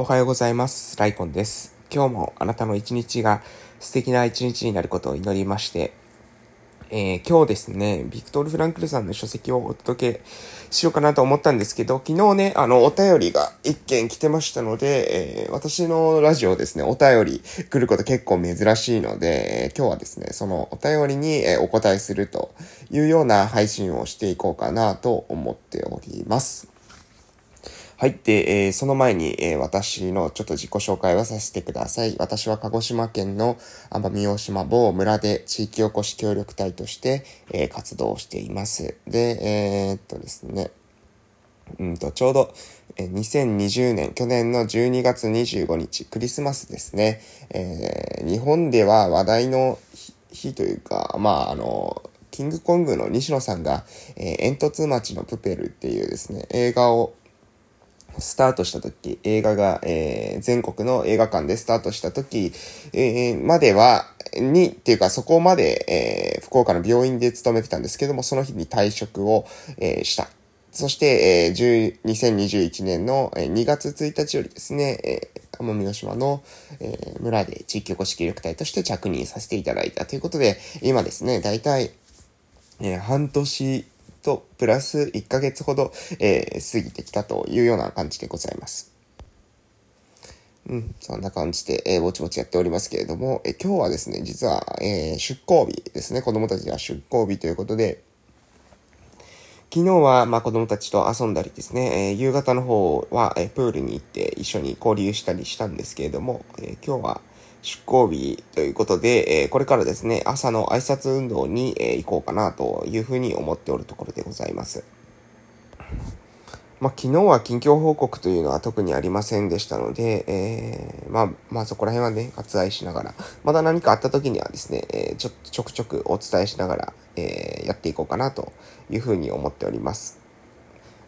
おはようございます。ライコンです。今日もあなたの一日が素敵な一日になることを祈りまして、えー、今日ですね、ビクトル・フランクルさんの書籍をお届けしようかなと思ったんですけど、昨日ね、あの、お便りが一件来てましたので、えー、私のラジオですね、お便り来ること結構珍しいので、今日はですね、そのお便りにお答えするというような配信をしていこうかなと思っております。はい。で、えー、その前に、えー、私のちょっと自己紹介をさせてください。私は鹿児島県の奄美大島某村で地域おこし協力隊として、えー、活動しています。で、えー、っとですね、うんと、ちょうど、えー、2020年、去年の12月25日、クリスマスですね。えー、日本では話題の日というか、まあ、あの、キングコングの西野さんが、えー、煙突町のプペルっていうですね、映画をスタートした時、映画が、えー、全国の映画館でスタートした時、えー、までは、に、っていうかそこまで、えー、福岡の病院で勤めてたんですけども、その日に退職を、えー、した。そして、えー、2021年の2月1日よりですね、えー、奄美大島の、えー、村で地域おこし協力隊として着任させていただいたということで、今ですね、だいたい、えー、半年と、プラス1ヶ月ほど、えー、過ぎてきたというような感じでございます。うん、そんな感じで、えー、ぼちぼちやっておりますけれども、えー、今日はですね、実は、えー、出航日ですね。子供たちが出航日ということで、昨日は、まあ、子供たちと遊んだりですね、えー、夕方の方は、えー、プールに行って一緒に交流したりしたんですけれども、えー、今日は、出航日ということで、えー、これからですね、朝の挨拶運動に、えー、行こうかなというふうに思っておるところでございます。まあ、昨日は近況報告というのは特にありませんでしたので、えー、まあ、まあそこら辺はね、割愛しながら、まだ何かあった時にはですね、えー、ちょ、ちょくちょくお伝えしながら、えー、やっていこうかなというふうに思っております。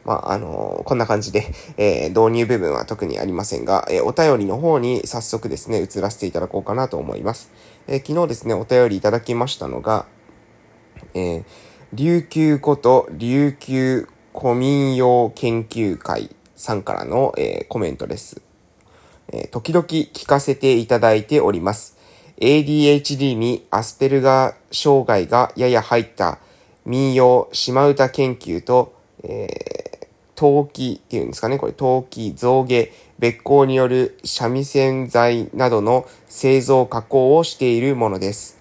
まあ、あの、こんな感じで、えー、導入部分は特にありませんが、えー、お便りの方に早速ですね、移らせていただこうかなと思います。え昨日ですね、お便りいただきましたのが、え琉球こと琉球古民謡研究会さんからの、えコメントです。え時々聞かせていただいております。ADHD にアスペルガー障害がやや入った民謡島唄研究と、えー陶器っていうんですかね、これ陶器、象牙、別光による三味線材などの製造加工をしているものです。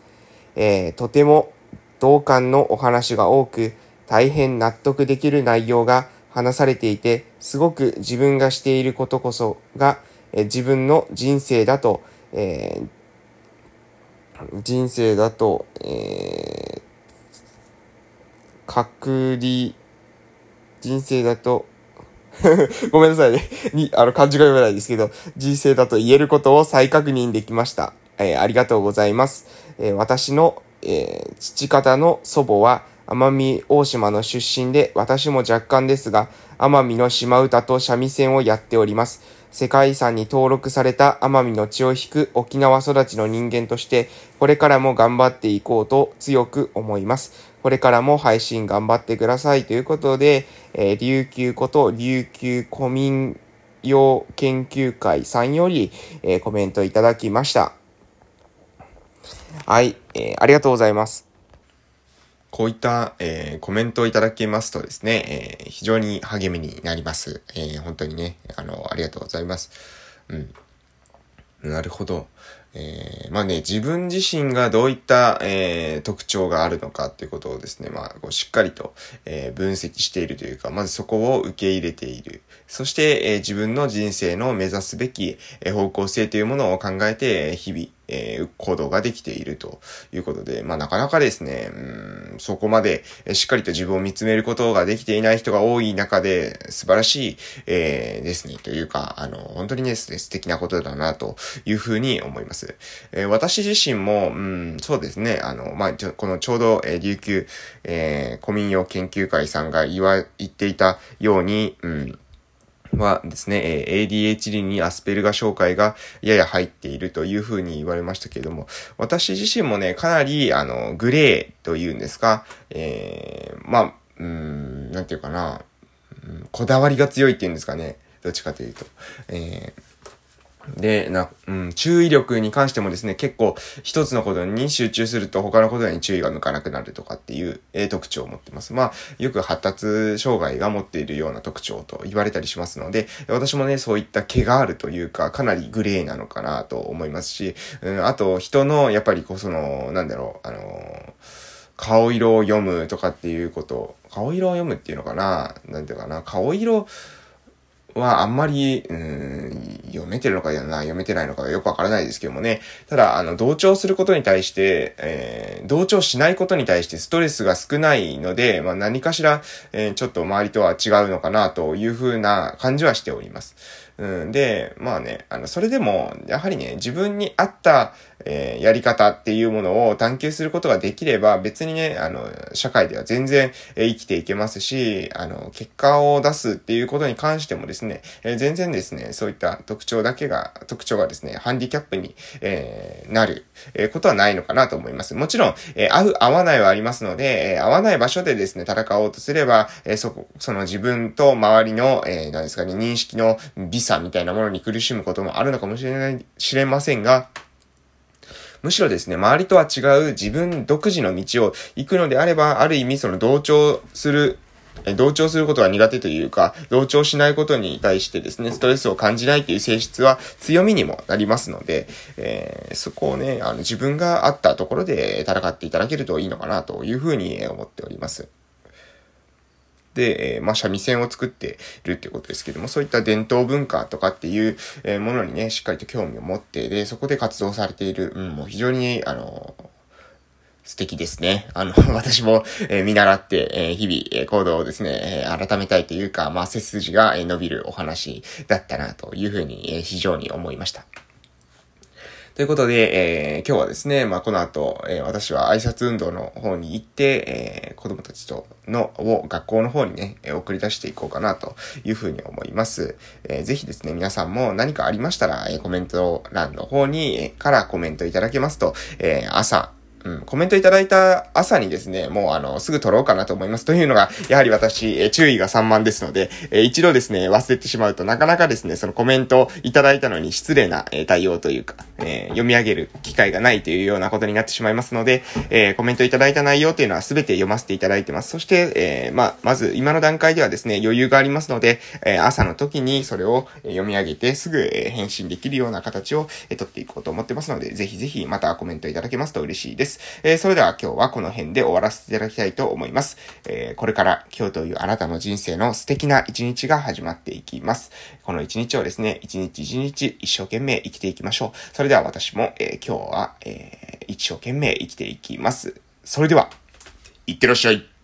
えー、とても同感のお話が多く、大変納得できる内容が話されていて、すごく自分がしていることこそが、えー、自分の人生だと、えー、人生だと、えー、確立、人生だと、ごめんなさいね。に、あの、漢字が読めないですけど、人生だと言えることを再確認できました。えー、ありがとうございます。えー、私の、えー、父方の祖母は、奄美大島の出身で、私も若干ですが、奄美の島唄と三味線をやっております。世界遺産に登録された奄美の血を引く沖縄育ちの人間として、これからも頑張っていこうと強く思います。これからも配信頑張ってくださいということで、えー、琉球こと琉球古民謡研究会さんより、えー、コメントいただきました。はい、えー、ありがとうございます。こういった、えー、コメントをいただきますとですね、えー、非常に励みになります。えー、本当にね、あの、ありがとうございます。うん。なるほど。えー、まあね、自分自身がどういった、えー、特徴があるのかっていうことをですね、まあ、こうしっかりと、えー、分析しているというか、まずそこを受け入れている。そして、えー、自分の人生の目指すべき、え、方向性というものを考えて、日々、えー、行動ができているということで、まあなかなかですね、うん、そこまでしっかりと自分を見つめることができていない人が多い中で、素晴らしい、えー、ですね、というか、あの、本当にね、素敵なことだな、というふうに思います。えー、私自身も、うん、そうですね、あの、まあ、このちょうど、えー、琉球、えー、古民謡研究会さんが言わ、言っていたように、うん、はですね、ADHD にアスペルガ障害がやや入っているというふうに言われましたけれども、私自身もね、かなり、あの、グレーというんですか、えー、まあ、うん、なんていうかな、こだわりが強いっていうんですかね、どっちかというと。えーで、な、うん、注意力に関してもですね、結構一つのことに集中すると他のことに注意が向かなくなるとかっていう、えー、特徴を持ってます。まあ、よく発達障害が持っているような特徴と言われたりしますので、私もね、そういった毛があるというか、かなりグレーなのかなと思いますし、うん、あと人の、やっぱりこう、その、なんだろう、あの、顔色を読むとかっていうこと、顔色を読むっていうのかななんていうかな、顔色、はあんまり、うん、読めてるのかな読めてないのかよくわからないですけどもね。ただ、あの、同調することに対して、えー、同調しないことに対してストレスが少ないので、まあ何かしら、えー、ちょっと周りとは違うのかなというふうな感じはしております。うん、で、まあね、あの、それでも、やはりね、自分に合った、えー、やり方っていうものを探求することができれば、別にね、あの、社会では全然、え、生きていけますし、あの、結果を出すっていうことに関してもですね、えー、全然ですね、そういった特徴だけが、特徴がですね、ハンディキャップに、えー、なる、え、ことはないのかなと思います。もちろん、え、合う、合わないはありますので、え、合わない場所でですね、戦おうとすれば、え、そこ、その自分と周りの、え、何ですかね、認識の美差みたいなものに苦しむこともあるのかもしれない、知れませんが、むしろですね、周りとは違う自分独自の道を行くのであれば、ある意味その同調する同調することが苦手というか、同調しないことに対してですね、ストレスを感じないという性質は強みにもなりますので、えー、そこをね、あの自分があったところで戦っていただけるといいのかなというふうに思っております。で、え、まあ、三味線を作っているっていうことですけども、そういった伝統文化とかっていう、え、ものにね、しっかりと興味を持って、で、そこで活動されている、うん、もう非常に、あの素敵ですね。あの、私も、えー、見習って、えー、日々、え、行動をですね、えー、改めたいというか、まあ、背筋が、え、伸びるお話だったな、というふうに、え、非常に思いました。ということで、えー、今日はですね、まあ、この後、えー、私は挨拶運動の方に行って、えー、子供たちとの、を学校の方にね、送り出していこうかなというふうに思います。えー、ぜひですね、皆さんも何かありましたら、え、コメント欄の方に、え、からコメントいただけますと、え、朝、うん、コメントいただいた朝にですね、もうあの、すぐ撮ろうかなと思います。というのが、やはり私、え注意が散漫ですので、え一度ですね、忘れてしまうとなかなかですね、そのコメントいただいたのに失礼な、え対応というか、え読み上げる機会がないというようなことになってしまいますので、えコメントいただいた内容というのは全て読ませていただいてます。そして、えーまあ、まず今の段階ではですね、余裕がありますので、え朝の時にそれを読み上げてすぐ、え返信できるような形を、え取っていこうと思ってますので、ぜひぜひまたコメントいただけますと嬉しいです。。えー、それでは今日はこの辺で終わらせていただきたいと思います。えー、これから今日というあなたの人生の素敵な一日が始まっていきます。この一日をですね、一日一日一生懸命生きていきましょう。それでは私も、えー、今日は、えー、一生懸命生きていきます。それでは、いってらっしゃい。